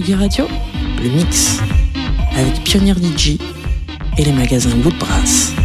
Le mix, avec Pionnier DJ et les magasins Woodbrass.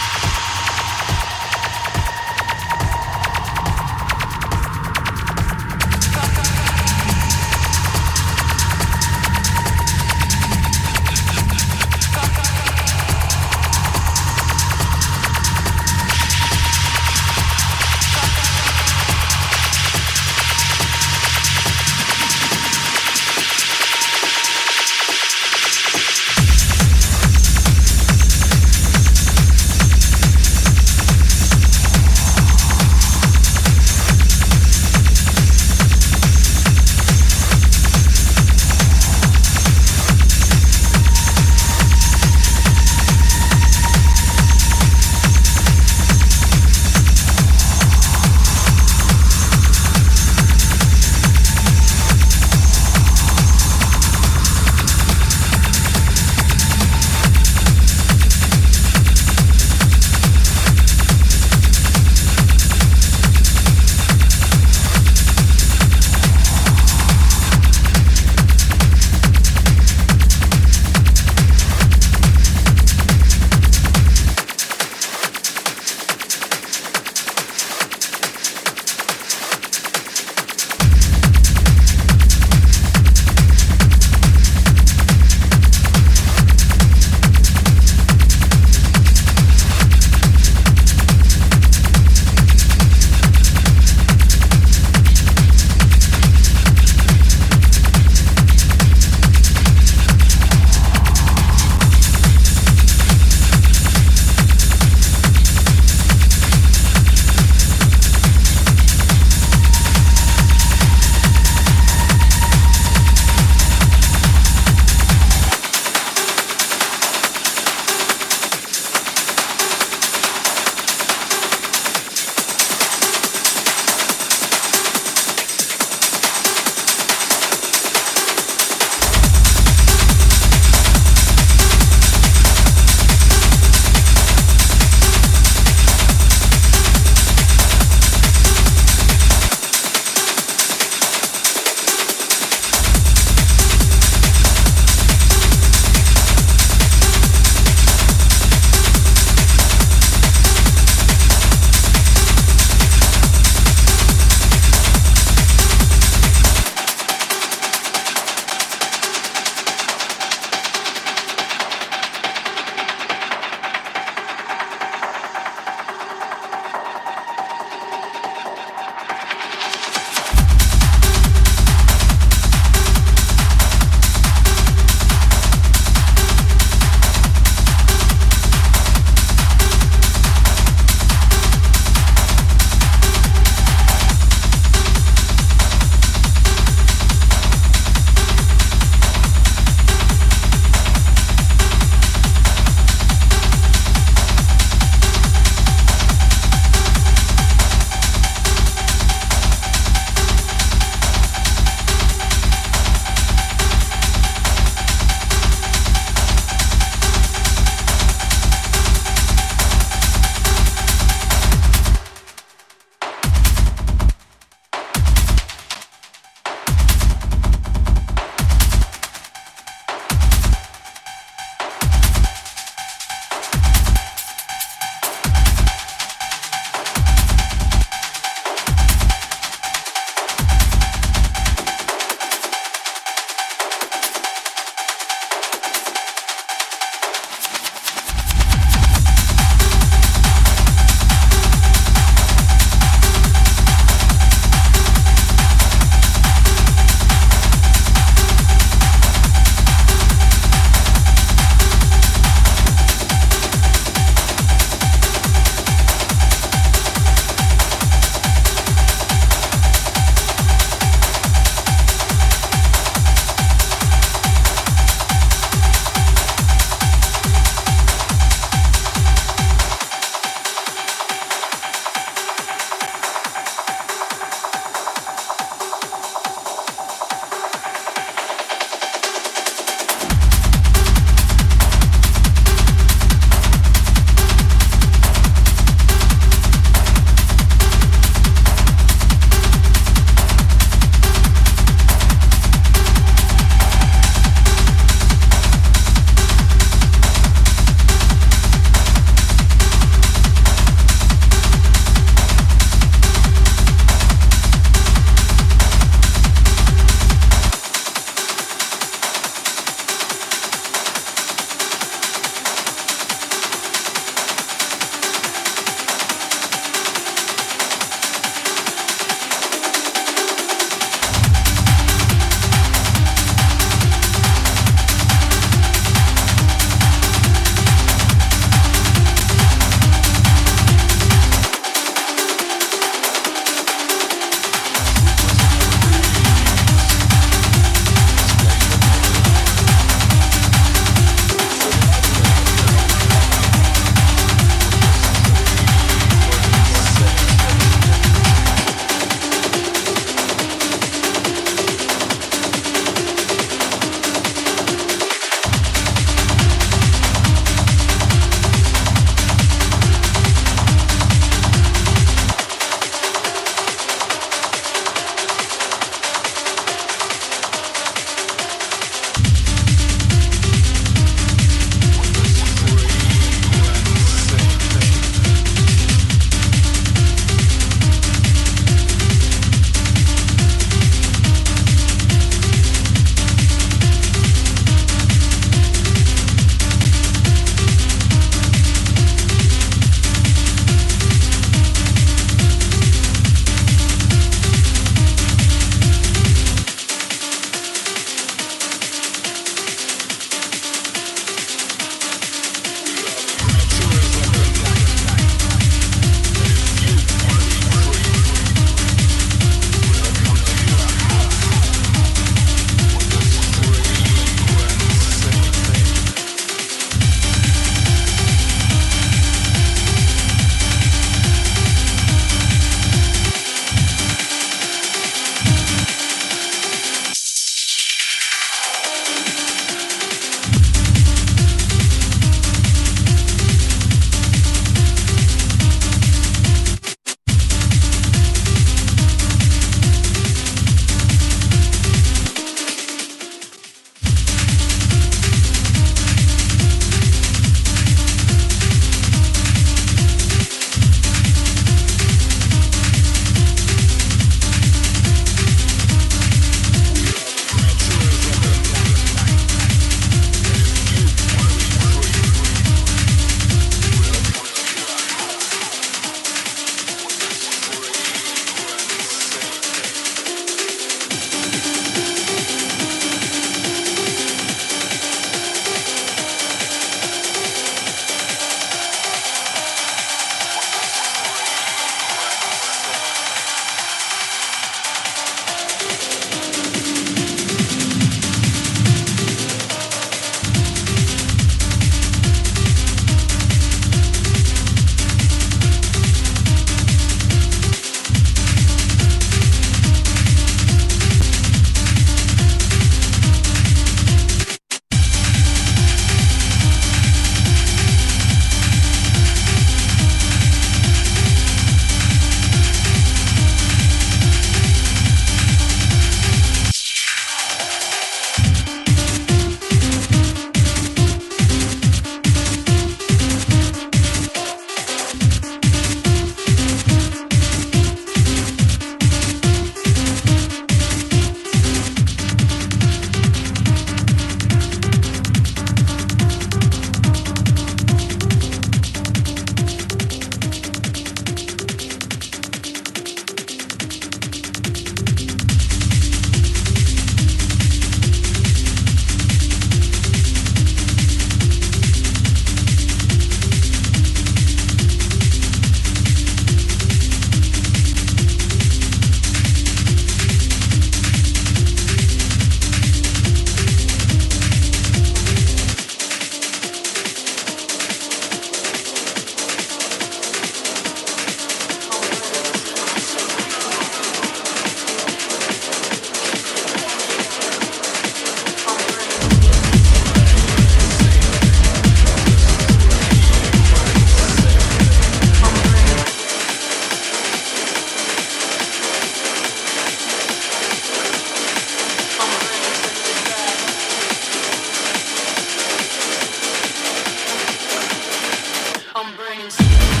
eyes.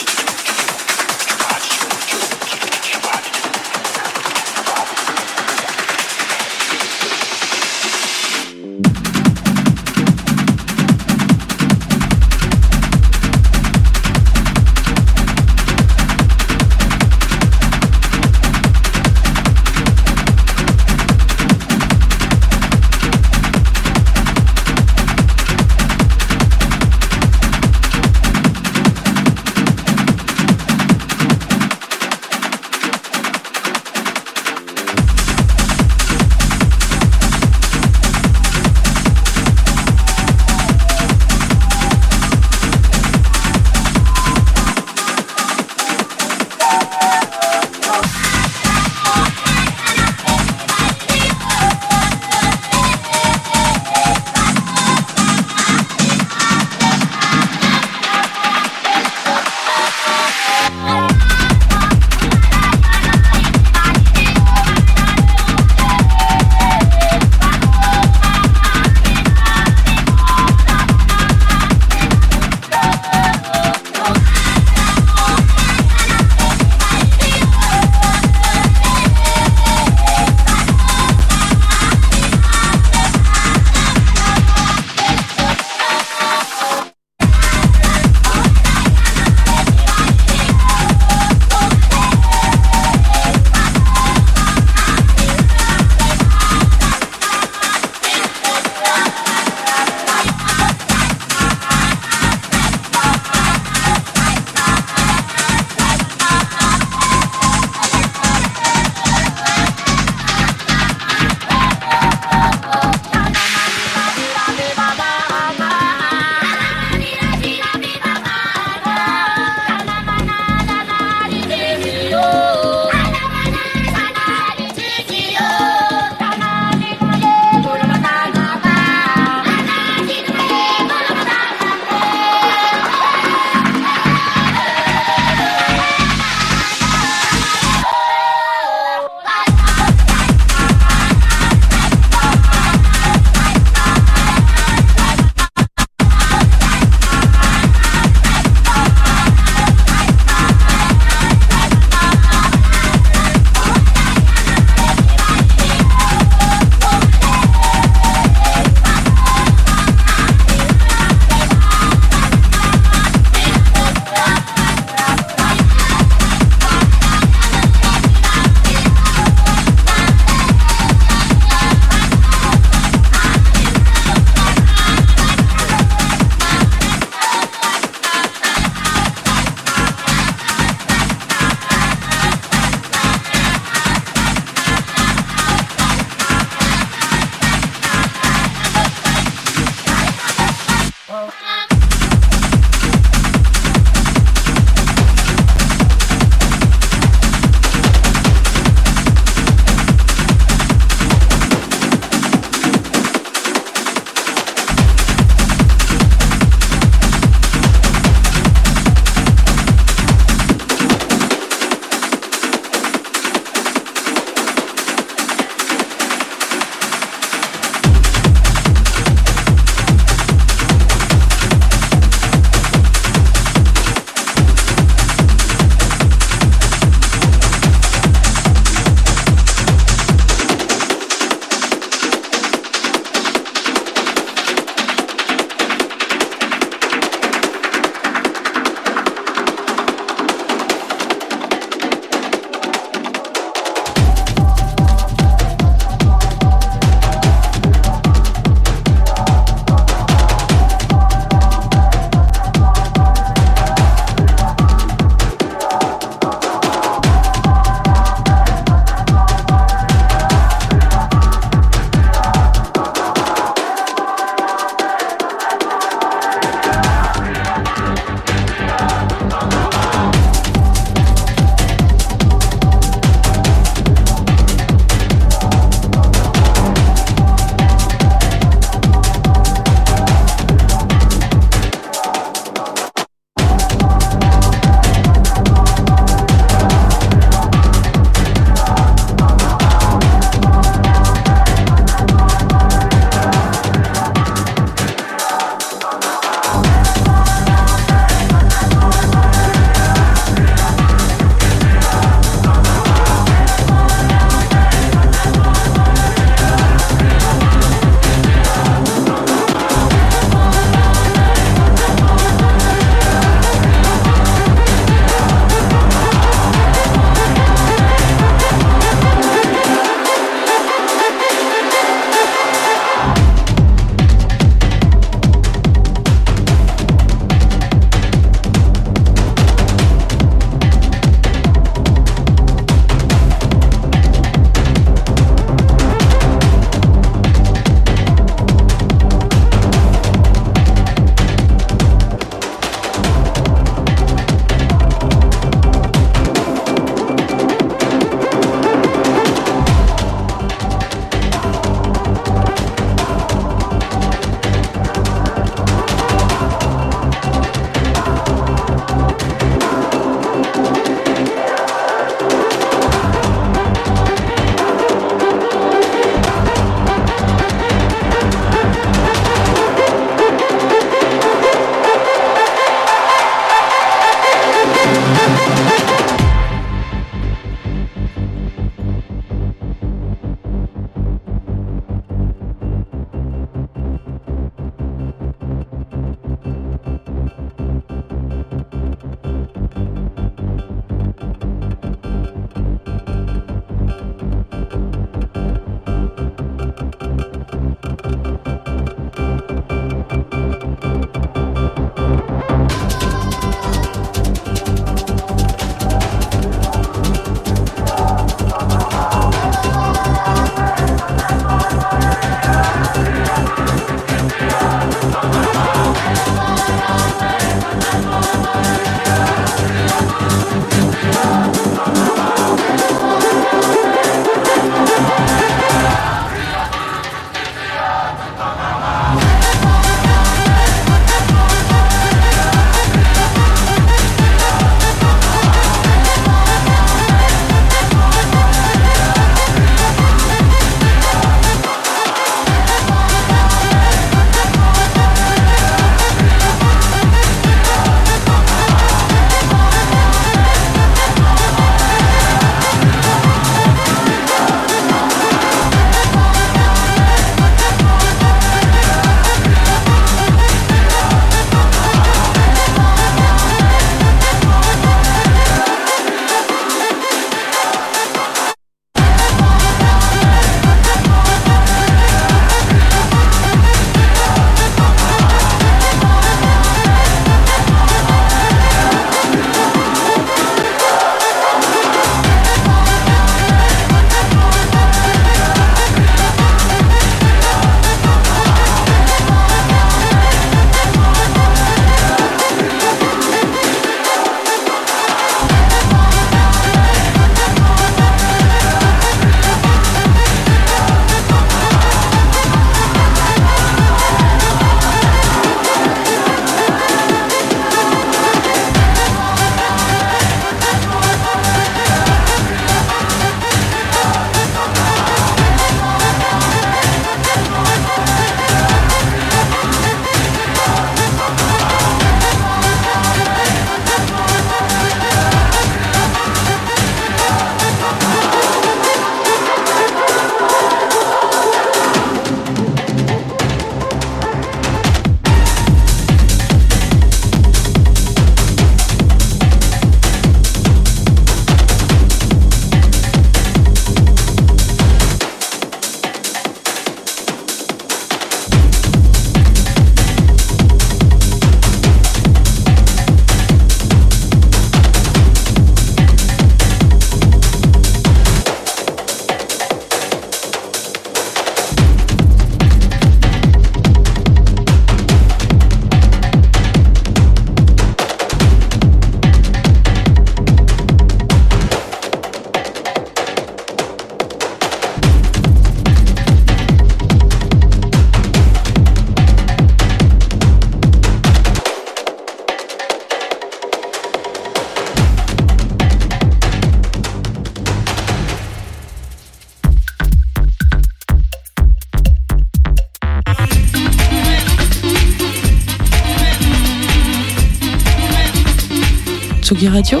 Tsugi Radio,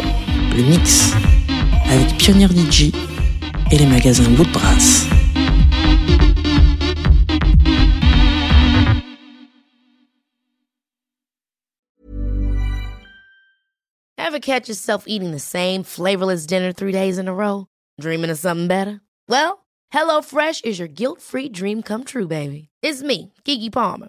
le mix avec Pioneer DJ et les magasins Woodbrass. Ever catch yourself eating the same flavorless dinner three days in a row? Dreaming of something better? Well, HelloFresh is your guilt-free dream come true, baby. It's me, Keke Palmer.